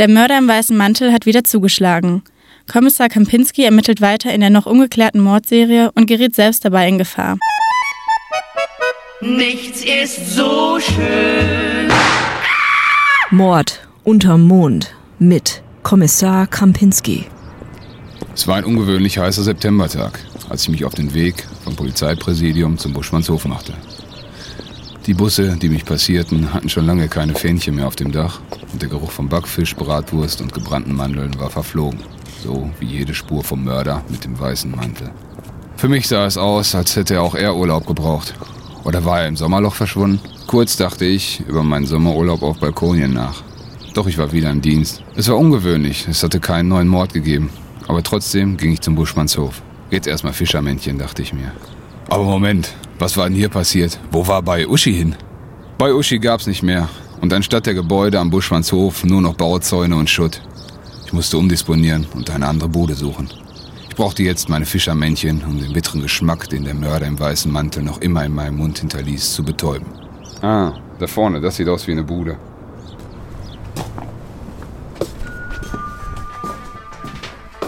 Der Mörder im weißen Mantel hat wieder zugeschlagen. Kommissar Kampinski ermittelt weiter in der noch ungeklärten Mordserie und gerät selbst dabei in Gefahr. Nichts ist so schön. Mord unterm Mond mit Kommissar Krampinski. Es war ein ungewöhnlich heißer Septembertag, als ich mich auf den Weg vom Polizeipräsidium zum Buschmannshof machte. Die Busse, die mich passierten, hatten schon lange keine Fähnchen mehr auf dem Dach und der Geruch von Backfisch, Bratwurst und gebrannten Mandeln war verflogen, so wie jede Spur vom Mörder mit dem weißen Mantel. Für mich sah es aus, als hätte auch er Urlaub gebraucht. Oder war er im Sommerloch verschwunden? Kurz dachte ich über meinen Sommerurlaub auf Balkonien nach. Doch ich war wieder im Dienst. Es war ungewöhnlich, es hatte keinen neuen Mord gegeben. Aber trotzdem ging ich zum Buschmannshof. Jetzt erstmal Fischermännchen, dachte ich mir. Aber Moment, was war denn hier passiert? Wo war bei Uschi hin? Bei Uschi gab's nicht mehr. Und anstatt der Gebäude am Buschmannshof nur noch Bauzäune und Schutt. Ich musste umdisponieren und eine andere Bude suchen. Ich brauchte jetzt meine Fischermännchen, um den bitteren Geschmack, den der Mörder im weißen Mantel noch immer in meinem Mund hinterließ, zu betäuben. Ah, da vorne, das sieht aus wie eine Bude.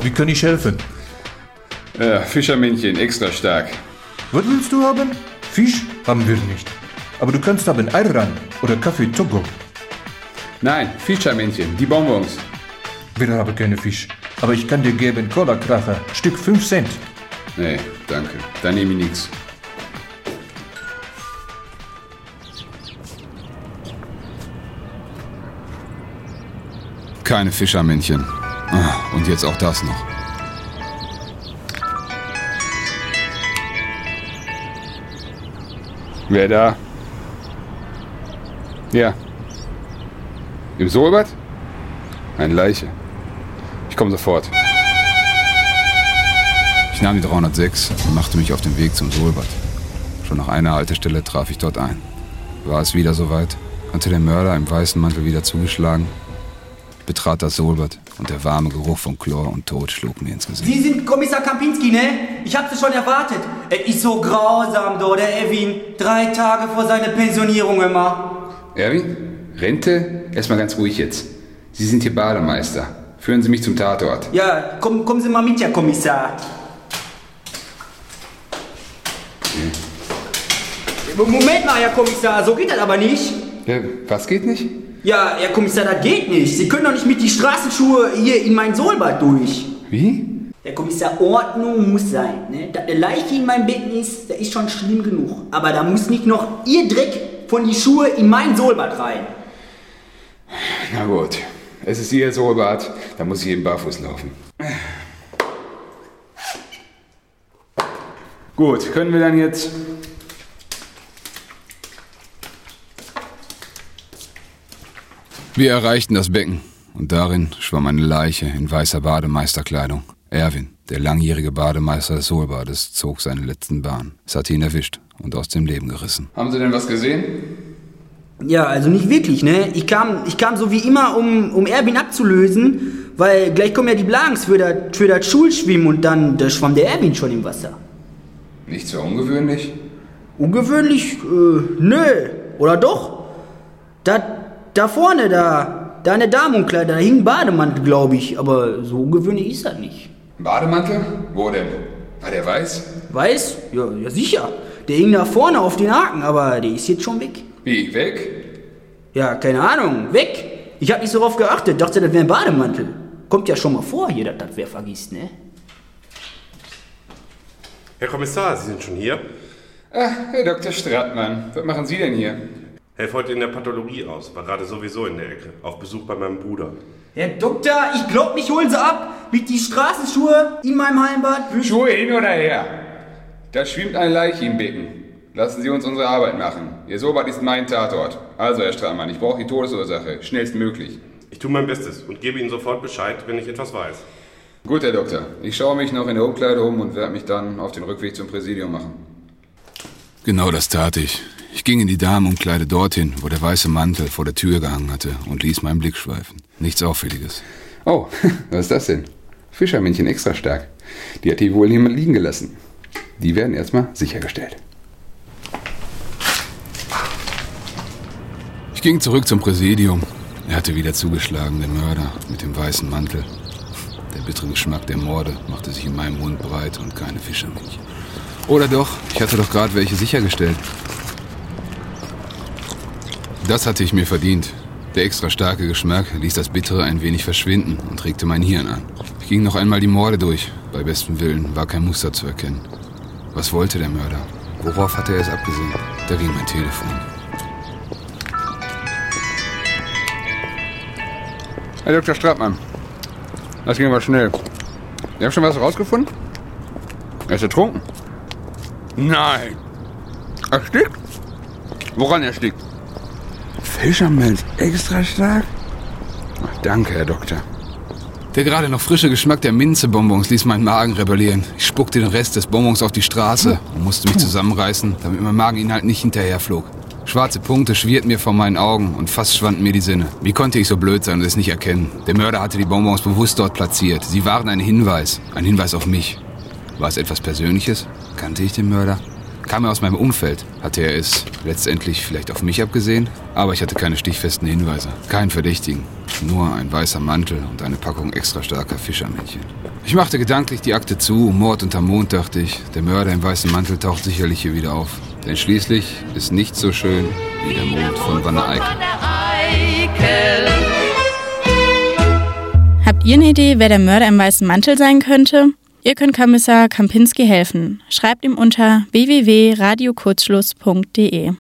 Wie kann ich helfen? Äh, Fischermännchen, extra stark. Was willst du haben? Fisch haben wir nicht. Aber du kannst haben Ayran oder Kaffee Togo. Nein, Fischermännchen, die Bonbons. Wir haben keine Fisch. Aber ich kann dir geben Cola-Kracher, Stück 5 Cent. Nee, danke. Da nehme ich nichts. Keine Fischermännchen. Ah, und jetzt auch das noch. Wer da? Ja. Im Solbad? Eine Leiche. Ich komme sofort. Ich nahm die 306 und machte mich auf den Weg zum Solbad. Schon nach einer Haltestelle traf ich dort ein. War es wieder soweit? Hatte der Mörder im weißen Mantel wieder zugeschlagen? Ich betrat das Solbad und der warme Geruch von Chlor und Tod schlug mir ins Gesicht. Sie sind Kommissar Kampinski, ne? Ich hab Sie schon erwartet. Er ist so grausam, do, der Evin. Drei Tage vor seiner Pensionierung immer. Erwin? Rente? Erstmal ganz ruhig jetzt. Sie sind hier Bademeister. Führen Sie mich zum Tatort. Ja, komm, kommen Sie mal mit, Herr Kommissar. Moment mal, Herr Kommissar, so geht das aber nicht. Was geht nicht? Ja, Herr Kommissar, das geht nicht. Sie können doch nicht mit die Straßenschuhe hier in mein Sohlbad durch. Wie? Herr Kommissar, Ordnung muss sein. Ne? Dass eine Leiche in meinem Betten ist, das ist schon schlimm genug. Aber da muss nicht noch Ihr Dreck von die Schuhe in mein Sohlbad rein. Na gut. Es ist Ihr Sohlbad. Da muss ich eben barfuß laufen. Gut, können wir dann jetzt... Wir erreichten das Becken und darin schwamm eine Leiche in weißer Bademeisterkleidung. Erwin, der langjährige Bademeister des Sohlbades, zog seine letzten Bahn. Es hatte ihn erwischt und aus dem Leben gerissen. Haben Sie denn was gesehen? Ja, also nicht wirklich, ne? Ich kam, ich kam so wie immer, um, um Erwin abzulösen, weil gleich kommen ja die Blanks für das, für das Schulschwimmen und dann da schwamm der Erwin schon im Wasser. Nicht so ungewöhnlich? Ungewöhnlich? Äh, nö. Oder doch? Da, da vorne, da, da eine Damenkleider, da hing ein Bademantel, glaube ich. Aber so ungewöhnlich ist das nicht. Bademantel? Wo denn? War der weiß? Weiß? Ja, ja sicher. Der hing da vorne auf den Haken, aber der ist jetzt schon weg. Wie, weg? Ja, keine Ahnung, weg. Ich hab nicht so drauf geachtet, dachte, das wäre ein Bademantel. Kommt ja schon mal vor hier, dass das wer vergisst, ne? Herr Kommissar, Sie sind schon hier? Ah, Herr Dr. Strattmann, was machen Sie denn hier? Helf heute in der Pathologie aus, war gerade sowieso in der Ecke. Auf Besuch bei meinem Bruder. Herr Doktor, ich glaub, mich holen Sie ab. Mit die Straßenschuhe in meinem Heimbad. Schuhe hin oder her? Da schwimmt eine Leiche im Becken. Lassen Sie uns unsere Arbeit machen. Ihr Sobat ist mein Tatort. Also, Herr Strattmann, ich brauche die Todesursache. Schnellstmöglich. Ich tue mein Bestes und gebe Ihnen sofort Bescheid, wenn ich etwas weiß. Gut, Herr Doktor. Ich schaue mich noch in der Umkleide um und werde mich dann auf den Rückweg zum Präsidium machen. Genau das tat ich. Ich ging in die Damenumkleide dorthin, wo der weiße Mantel vor der Tür gehangen hatte und ließ meinen Blick schweifen. Nichts Auffälliges. Oh, was ist das denn? Fischermännchen extra stark. Die hat hier wohl jemand liegen gelassen. Die werden erstmal sichergestellt. Ich ging zurück zum Präsidium. Er hatte wieder zugeschlagen, der Mörder mit dem weißen Mantel. Der bittere Geschmack der Morde machte sich in meinem Mund breit und keine Fischermilch. Oder doch, ich hatte doch gerade welche sichergestellt. Das hatte ich mir verdient. Der extra starke Geschmack ließ das Bittere ein wenig verschwinden und regte mein Hirn an. Ich ging noch einmal die Morde durch. Bei bestem Willen war kein Muster zu erkennen. Was wollte der Mörder? Worauf hatte er es abgesehen? Da ging mein Telefon. Herr Dr. Strattmann, das ging aber schnell. Sie haben schon was rausgefunden? Er ist ertrunken. Nein. Erstickt? Woran erstickt? Fischermilch extra stark? Ach, danke, Herr Doktor. Der gerade noch frische Geschmack der Minzebonbons ließ meinen Magen rebellieren. Ich spuckte den Rest des Bonbons auf die Straße und musste mich zusammenreißen, damit mein Mageninhalt nicht hinterherflog. Schwarze Punkte schwirrten mir vor meinen Augen und fast schwanden mir die Sinne. Wie konnte ich so blöd sein und es nicht erkennen? Der Mörder hatte die Bonbons bewusst dort platziert. Sie waren ein Hinweis, ein Hinweis auf mich. War es etwas Persönliches? Kannte ich den Mörder? Kam er aus meinem Umfeld? Hatte er es letztendlich vielleicht auf mich abgesehen? Aber ich hatte keine stichfesten Hinweise, keinen Verdächtigen. Nur ein weißer Mantel und eine Packung extra starker Fischermännchen. Ich machte gedanklich die Akte zu. Mord unterm Mond, dachte ich. Der Mörder im weißen Mantel taucht sicherlich hier wieder auf. Denn schließlich ist nichts so schön wie der Mond von Wanne Eickel. Habt ihr eine Idee, wer der Mörder im weißen Mantel sein könnte? Ihr könnt Kommissar Kampinski helfen. Schreibt ihm unter www.radiokurzschluss.de.